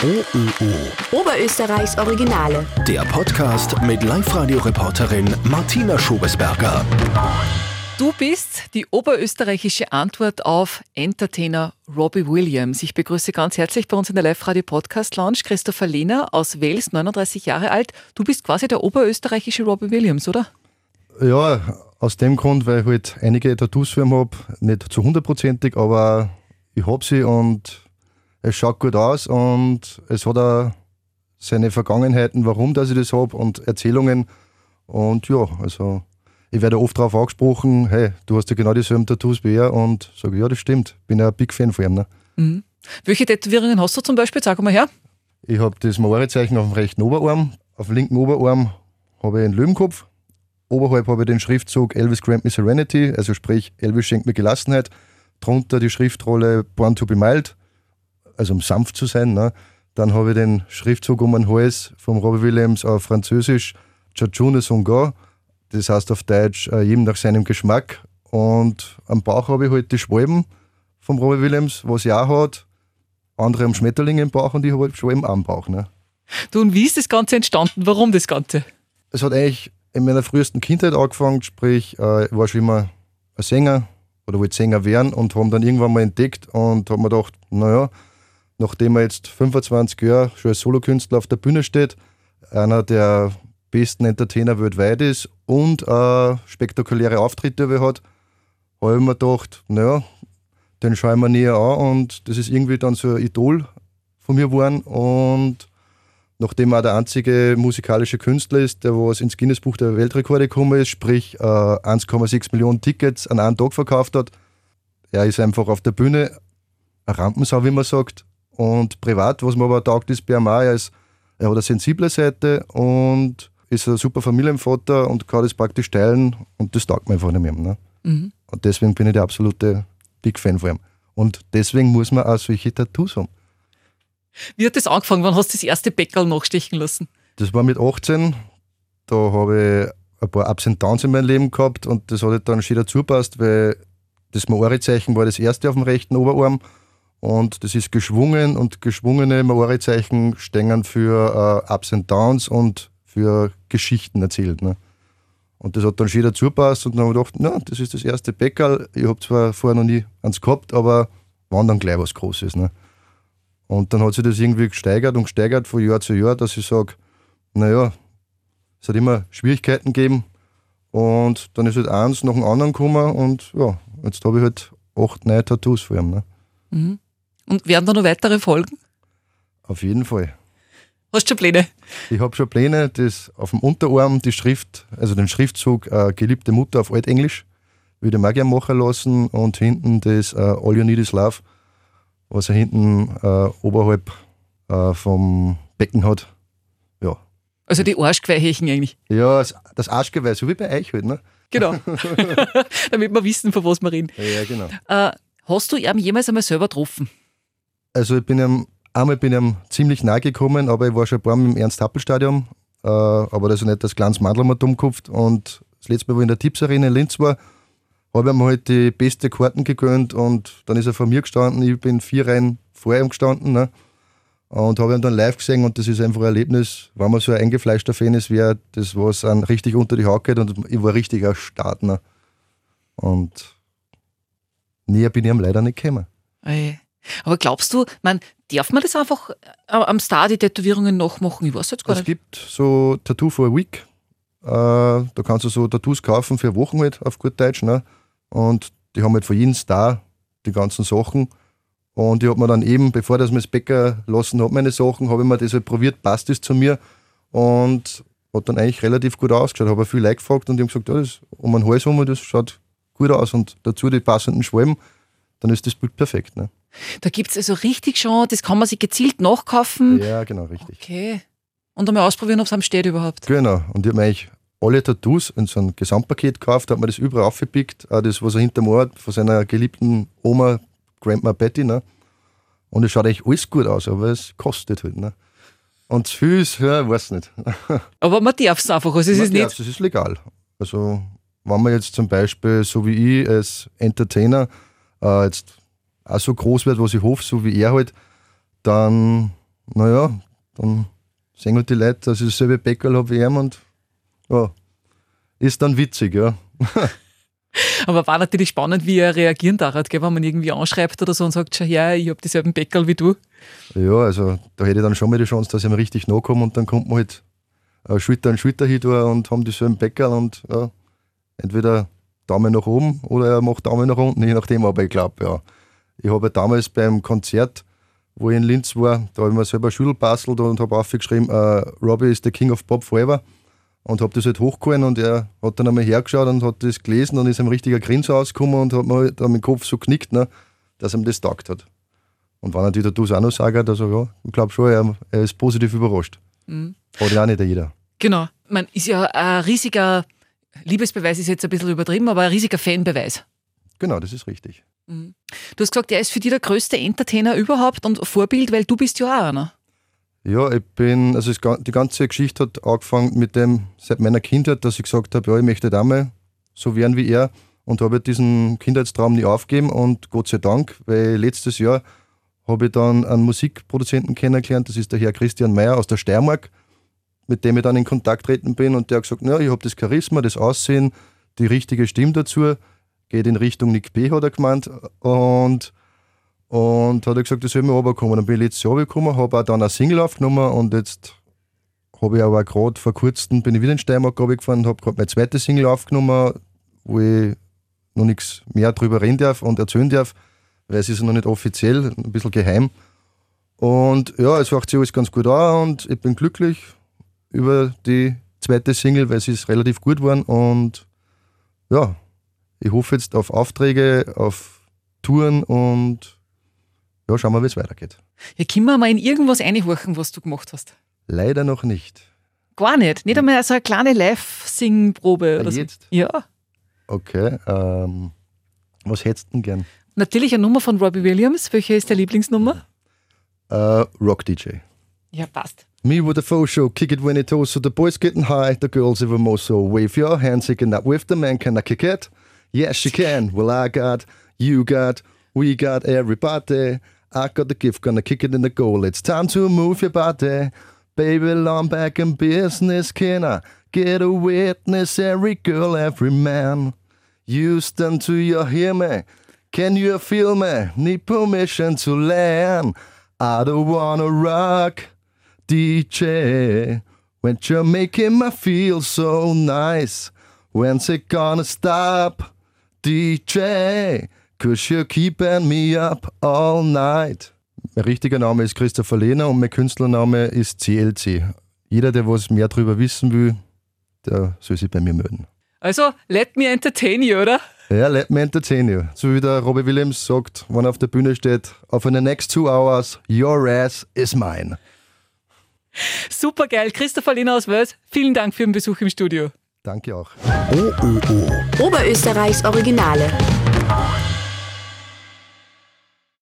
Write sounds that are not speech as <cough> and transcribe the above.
OÖO. Oberösterreichs Originale. Der Podcast mit Live-Radio-Reporterin Martina Schobesberger. Du bist die oberösterreichische Antwort auf Entertainer Robbie Williams. Ich begrüße ganz herzlich bei uns in der Live-Radio-Podcast-Lounge Christopher Lehner aus Wales, 39 Jahre alt. Du bist quasi der oberösterreichische Robbie Williams, oder? Ja, aus dem Grund, weil ich halt einige Tattoos für ihn habe. Nicht zu hundertprozentig, aber ich habe sie und es schaut gut aus und es hat auch seine Vergangenheiten, warum dass ich das habe und Erzählungen. Und ja, also ich werde oft darauf angesprochen, hey, du hast ja genau dieselben Tattoos wie er und sage, ja, das stimmt. Bin ja ein Big Fan von ihm. Ne? Mhm. Welche Tätowierungen hast du zum Beispiel? Sag mal her. Ich habe das Maori-Zeichen auf dem rechten Oberarm. Auf dem linken Oberarm habe ich einen Löwenkopf. Oberhalb habe ich den Schriftzug Elvis Grant Me Serenity, also sprich Elvis schenkt mir Gelassenheit. Drunter die Schriftrolle Born to be Mild, also um sanft zu sein. Ne? Dann habe ich den Schriftzug um den Hals vom Robbie Williams auf Französisch Chachune Songa, das heißt auf Deutsch äh, jedem nach seinem Geschmack. Und am Bauch habe ich halt die Schwalben vom Robbie Williams, was er auch hat. Andere haben Schmetterlinge im Bauch und ich habe halt Schwalben am Bauch. Ne? Du, und wie ist das Ganze entstanden? Warum das Ganze? Es hat eigentlich in meiner frühesten Kindheit angefangen, sprich, äh, ich war schon immer ein Sänger oder wollte Sänger werden und haben dann irgendwann mal entdeckt und haben mir gedacht, naja, nachdem er jetzt 25 Jahre schon als Solokünstler auf der Bühne steht, einer der besten Entertainer weltweit ist und äh, spektakuläre Auftritte hat, habe ich mir gedacht, naja, den schaue ich mir näher an und das ist irgendwie dann so ein Idol von mir geworden und nachdem er der einzige musikalische Künstler ist, der was ins Guinness-Buch der Weltrekorde gekommen ist, sprich äh, 1,6 Millionen Tickets an einem Tag verkauft hat. Er ist einfach auf der Bühne ein Rampensau, wie man sagt. Und privat, was mir aber taugt, ist bei ihm auch, er, ist, er hat eine sensible Seite und ist ein super Familienvater und kann das praktisch teilen und das taugt mir einfach nicht mehr. Ne? Mhm. Und deswegen bin ich der absolute Big Fan von ihm. Und deswegen muss man auch solche Tattoos haben. Wie hat das angefangen? Wann hast du das erste Bäckerl nachstechen lassen? Das war mit 18. Da habe ich ein paar Ups und Downs in meinem Leben gehabt und das hat halt dann schön dazu passt, weil das Maori-Zeichen war das erste auf dem rechten Oberarm und das ist geschwungen und geschwungene Maori-Zeichen stehen für uh, Ups and Downs und für Geschichten erzählt. Ne? Und das hat dann schön dazu passt und dann habe ich gedacht, na, das ist das erste Bäckerl. Ich habe zwar vorher noch nie eins gehabt, aber wann dann gleich was Großes. Ne? Und dann hat sich das irgendwie gesteigert und gesteigert von Jahr zu Jahr, dass ich sage, naja, es hat immer Schwierigkeiten gegeben und dann ist halt eins nach dem anderen gekommen und ja, jetzt habe ich halt acht neue Tattoos vor ihm. Ne? Mhm. Und werden da noch weitere Folgen? Auf jeden Fall. Hast du schon Pläne? Ich habe schon Pläne, das auf dem Unterarm die Schrift, also den Schriftzug äh, Geliebte Mutter auf Altenglisch, würde ich mir gerne machen lassen und hinten das äh, All You Need Is Love, was er hinten äh, oberhalb äh, vom Becken hat. Ja. Also die Arschgeweihchen eigentlich. Ja, das, Arschgeweih, so wie bei euch halt, ne? Genau. <laughs> <laughs> Damit wir wissen, von was wir reden. Ja, ja genau. Äh, hast du ihn jemals einmal selber getroffen? Also ich bin ihm, einmal bin ich ihm ziemlich nahe gekommen, aber ich war schon ein paar Mal im Ernst-Happel-Stadion, äh, aber das ist nicht das kleines Mandel mal dumm und das letzte Mal, wo ich in der Tipps Arena in Linz war, habe ich ihm halt die beste Karten gegönnt und dann ist er vor mir gestanden, ich bin vier Reihen vor ihm gestanden ne? und habe ihn dann live gesehen und das ist einfach ein Erlebnis, wenn man so ein eingefleischter Fan ist, er, das was an richtig unter die Haut geht und ich war richtig ein Startner und näher bin ich ihm leider nicht gekommen. Ey. Aber glaubst du, man, darf man das einfach äh, am Star die Tätowierungen nachmachen? Ich weiß jetzt gar Es nicht. gibt so Tattoo for a Week. Äh, da kannst du so Tattoos kaufen für Wochen halt, auf gut Deutsch. Ne? Und die haben halt von jedem Star die ganzen Sachen. Und ich habe mir dann eben, bevor das mir das Bäcker lassen hat, meine Sachen, habe ich mir das halt probiert, passt das zu mir. Und hat dann eigentlich relativ gut ausgeschaut. Habe viel Leute gefragt und die haben gesagt, ja, das um den Hals herum, das schaut gut aus. Und dazu die passenden Schwalben, dann ist das Bild perfekt. Ne? Da gibt es also richtig schon, das kann man sich gezielt nachkaufen. Ja, genau, richtig. Okay. Und einmal ausprobieren, ob es am steht überhaupt. Genau. Und ich habe mir eigentlich alle Tattoos in so ein Gesamtpaket gekauft, habe mir das überall aufgepickt. Auch das, was er hinterm Ohr hat, von seiner geliebten Oma, Grandma Betty. Ne? Und es schaut eigentlich alles gut aus, aber es kostet halt. Ne? Und zu viel ist, ja, ich weiß nicht. <laughs> Aber man darf es einfach. Also es ist Man nicht. darf, Es ist legal. Also, wenn man jetzt zum Beispiel, so wie ich als Entertainer, äh, jetzt auch so groß wird, was ich hoffe, so wie er halt, dann naja, dann sehen halt die Leute, dass ich dasselbe Bäckerl habe wie ihm und ja, ist dann witzig, ja. <laughs> Aber war natürlich spannend, wie er reagieren darf, wenn man irgendwie anschreibt oder so und sagt, schau her, ich habe dieselben Bäckerl wie du. Ja, also da hätte ich dann schon mal die Chance, dass ich mir richtig nachkomme und dann kommt man halt äh, Schulter an Schulter hin und haben dieselben Bäckerl und ja, entweder Daumen nach oben oder er macht Daumen nach unten, je nachdem, aber ich glaube, ja. Ich habe damals beim Konzert, wo ich in Linz war, da habe ich mir selber Schüttel bastelt und habe aufgeschrieben, uh, Robbie is the King of Pop Forever und habe das halt hochgehalten und er hat dann einmal hergeschaut und hat das gelesen und ist ein richtiger Grinser rausgekommen und hat mir halt am Kopf so knickt, ne, dass ihm das taugt hat. Und wenn natürlich der Dus auch noch sagt, also ja, ich glaube schon, er, er, ist positiv überrascht. Mhm. Hat ja auch nicht jeder. Genau. Man ist ja ein riesiger Liebesbeweis, ist jetzt ein bisschen übertrieben, aber ein riesiger Fanbeweis. Genau, das ist richtig. Mhm. Du hast gesagt, er ist für dich der größte Entertainer überhaupt und Vorbild, weil du bist ja auch einer. Ja, ich bin, also die ganze Geschichte hat angefangen mit dem, seit meiner Kindheit, dass ich gesagt habe, ja, ich möchte da mal so werden wie er und habe diesen Kindheitstraum nie aufgegeben und Gott sei Dank, weil letztes Jahr habe ich dann einen Musikproduzenten kennengelernt, das ist der Herr Christian Meyer aus der Steiermark, mit dem ich dann in Kontakt treten bin und der hat gesagt, ja, ich habe das Charisma, das Aussehen, die richtige Stimme dazu, geht in Richtung Nick B, hat er gemeint und und hat er gesagt, das soll mir runterkommen. Dann bin ich letztes Jahr gekommen, habe auch dann eine Single aufgenommen und jetzt habe ich aber gerade vor kurzem, bin ich wieder in Steiermark gefahren und habe gerade meine zweite Single aufgenommen, wo ich noch nichts mehr drüber reden darf und erzählen darf, weil es ist noch nicht offiziell, ein bisschen geheim. Und ja, es macht sich alles ganz gut an und ich bin glücklich über die zweite Single, weil sie ist relativ gut geworden und ja, ich hoffe jetzt auf Aufträge, auf Touren und ja, schauen wir, wie es weitergeht. Ja, können wir mal in irgendwas einhorchen, was du gemacht hast? Leider noch nicht. Gar nicht? Nicht einmal so eine kleine Live-Singprobe oder Jetzt? so? Ja. Okay, ähm, was hättest du denn gern? Natürlich eine Nummer von Robbie Williams. Welche ist deine Lieblingsnummer? Uh, Rock DJ. Ja, passt. Me with a faux show, kick it when it toes, so the boys getting high, the girls even more so. Wave your hands, shaking that with the man, can I kick it? Yes, she can. Well, I got, you got, we got everybody. I got the gift, gonna kick it in the goal. It's time to move your body. Baby, I'm back in business. Can I get a witness? Every girl, every man. Houston, do you hear me? Can you feel me? Need permission to land. I don't wanna rock, DJ. When you're making me feel so nice. When's it gonna stop, DJ? Cause you're keeping me up all night. Mein richtiger Name ist Christopher Lehner und mein Künstlername ist CLC. Jeder, der was mehr darüber wissen will, der soll sich bei mir melden. Also, let me entertain you, oder? Ja, let me entertain you. So wie der Robbie Williams sagt, wenn er auf der Bühne steht, auf in the next two hours, your ass is mine. Super geil. Christopher Lehner aus Wels, vielen Dank für den Besuch im Studio. Danke auch. OÖO. Oberösterreichs Originale.